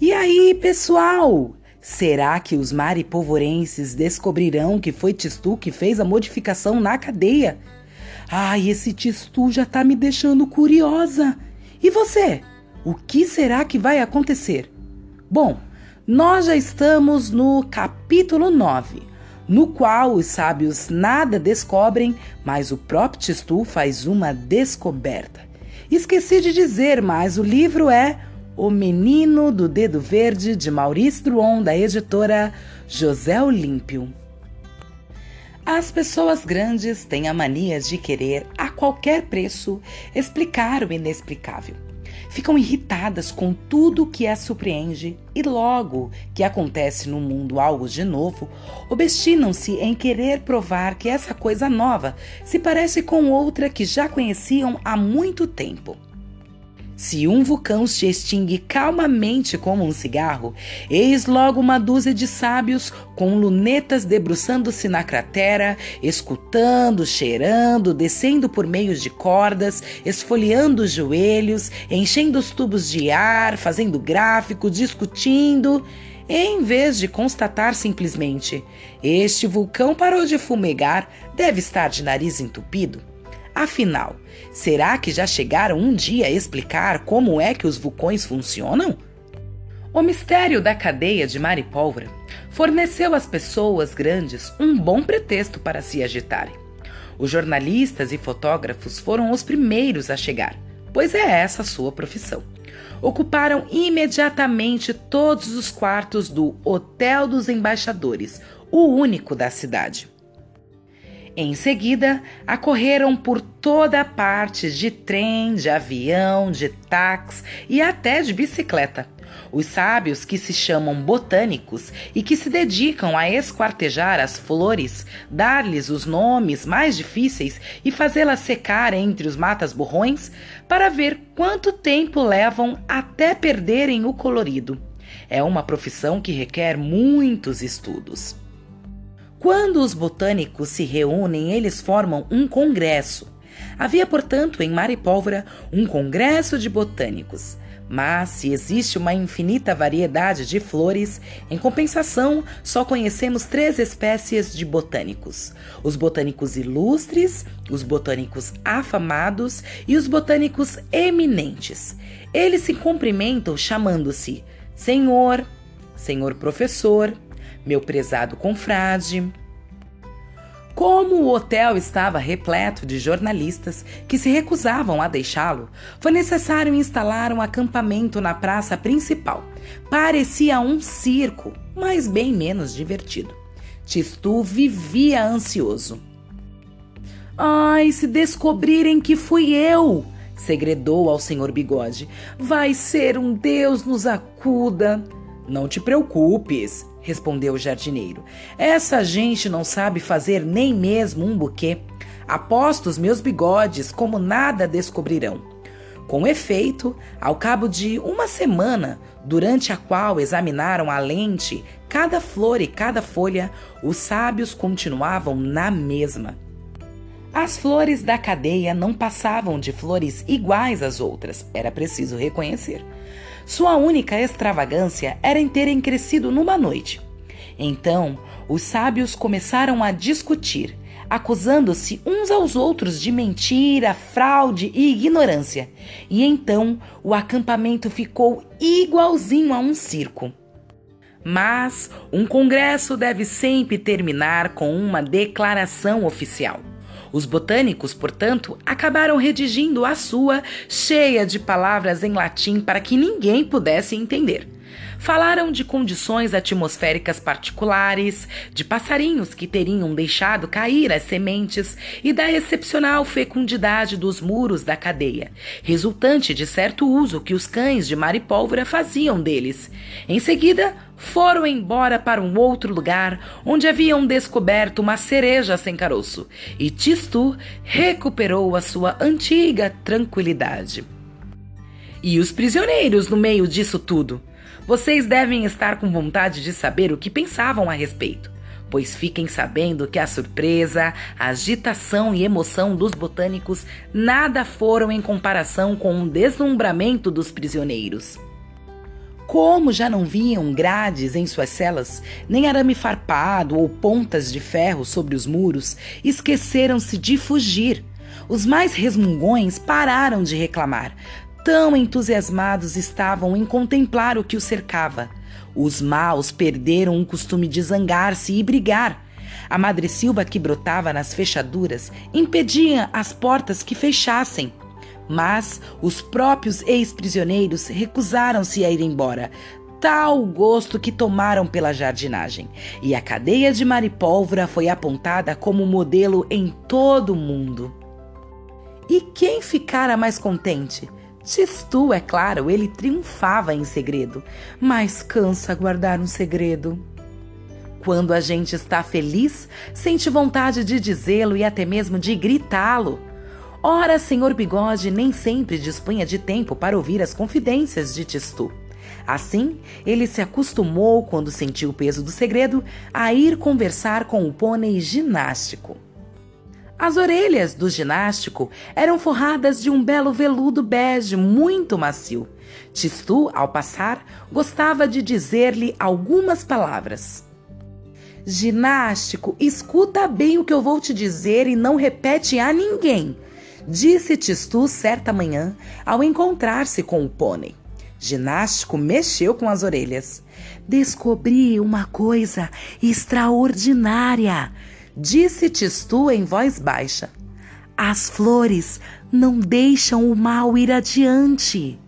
E aí, pessoal? Será que os maripovorenses descobrirão que foi Tistu que fez a modificação na cadeia? Ai, esse Tistu já tá me deixando curiosa. E você? O que será que vai acontecer? Bom, nós já estamos no capítulo 9, no qual os sábios nada descobrem, mas o próprio Tistu faz uma descoberta. Esqueci de dizer, mas o livro é O Menino do Dedo Verde, de Maurício Druon, da editora José Olímpio. As pessoas grandes têm a mania de querer, a qualquer preço, explicar o inexplicável. Ficam irritadas com tudo que as surpreende e, logo que acontece no mundo algo de novo, obstinam-se em querer provar que essa coisa nova se parece com outra que já conheciam há muito tempo. Se um vulcão se extingue calmamente como um cigarro, eis logo uma dúzia de sábios com lunetas debruçando-se na cratera, escutando, cheirando, descendo por meio de cordas, esfoliando os joelhos, enchendo os tubos de ar, fazendo gráfico, discutindo. Em vez de constatar simplesmente: este vulcão parou de fumegar, deve estar de nariz entupido Afinal, será que já chegaram um dia a explicar como é que os vulcões funcionam? O mistério da cadeia de Maripólvora forneceu às pessoas grandes um bom pretexto para se agitarem. Os jornalistas e fotógrafos foram os primeiros a chegar, pois é essa a sua profissão. Ocuparam imediatamente todos os quartos do Hotel dos Embaixadores, o único da cidade. Em seguida, acorreram por toda parte de trem, de avião, de táxi e até de bicicleta. Os sábios que se chamam botânicos e que se dedicam a esquartejar as flores, dar-lhes os nomes mais difíceis e fazê-las secar entre os matas borrões, para ver quanto tempo levam até perderem o colorido. É uma profissão que requer muitos estudos. Quando os botânicos se reúnem, eles formam um congresso. Havia, portanto, em Maripólvora um congresso de botânicos. Mas se existe uma infinita variedade de flores, em compensação, só conhecemos três espécies de botânicos: os botânicos ilustres, os botânicos afamados e os botânicos eminentes. Eles se cumprimentam chamando-se Senhor, Senhor Professor, meu prezado confrade. Como o hotel estava repleto de jornalistas que se recusavam a deixá-lo, foi necessário instalar um acampamento na praça principal. Parecia um circo, mas bem menos divertido. Tistu vivia ansioso. Ai, se descobrirem que fui eu! segredou ao senhor Bigode. Vai ser um Deus nos acuda. Não te preocupes, respondeu o jardineiro. Essa gente não sabe fazer nem mesmo um buquê. Aposto os meus bigodes como nada descobrirão. Com efeito, ao cabo de uma semana, durante a qual examinaram a lente cada flor e cada folha, os sábios continuavam na mesma. As flores da cadeia não passavam de flores iguais às outras, era preciso reconhecer. Sua única extravagância era em terem crescido numa noite. Então, os sábios começaram a discutir, acusando-se uns aos outros de mentira, fraude e ignorância. E então o acampamento ficou igualzinho a um circo. Mas um congresso deve sempre terminar com uma declaração oficial. Os botânicos, portanto, acabaram redigindo a sua, cheia de palavras em latim para que ninguém pudesse entender. Falaram de condições atmosféricas particulares, de passarinhos que teriam deixado cair as sementes e da excepcional fecundidade dos muros da cadeia, resultante de certo uso que os cães de Maripólvora faziam deles. Em seguida, foram embora para um outro lugar onde haviam descoberto uma cereja sem caroço e Tistu recuperou a sua antiga tranquilidade. E os prisioneiros no meio disso tudo? Vocês devem estar com vontade de saber o que pensavam a respeito, pois fiquem sabendo que a surpresa, a agitação e emoção dos botânicos nada foram em comparação com o deslumbramento dos prisioneiros. Como já não viam grades em suas celas, nem arame farpado ou pontas de ferro sobre os muros, esqueceram-se de fugir. Os mais resmungões pararam de reclamar. Tão entusiasmados estavam em contemplar o que os cercava. Os maus perderam o costume de zangar-se e brigar. A madressilva que brotava nas fechaduras impedia as portas que fechassem. Mas os próprios ex-prisioneiros recusaram-se a ir embora, tal gosto que tomaram pela jardinagem, e a cadeia de Maripólvora foi apontada como modelo em todo o mundo. E quem ficara mais contente? Tistu, é claro, ele triunfava em segredo, mas cansa guardar um segredo. Quando a gente está feliz, sente vontade de dizê-lo e até mesmo de gritá-lo. Ora, senhor Bigode nem sempre dispunha de tempo para ouvir as confidências de Tistu. Assim, ele se acostumou, quando sentiu o peso do segredo, a ir conversar com o pônei ginástico. As orelhas do ginástico eram forradas de um belo veludo bege muito macio. Tistu, ao passar, gostava de dizer-lhe algumas palavras. Ginástico, escuta bem o que eu vou te dizer e não repete a ninguém disse Tistu certa manhã ao encontrar-se com o pônei. Ginástico mexeu com as orelhas. Descobri uma coisa extraordinária, disse Tistu em voz baixa. As flores não deixam o mal ir adiante.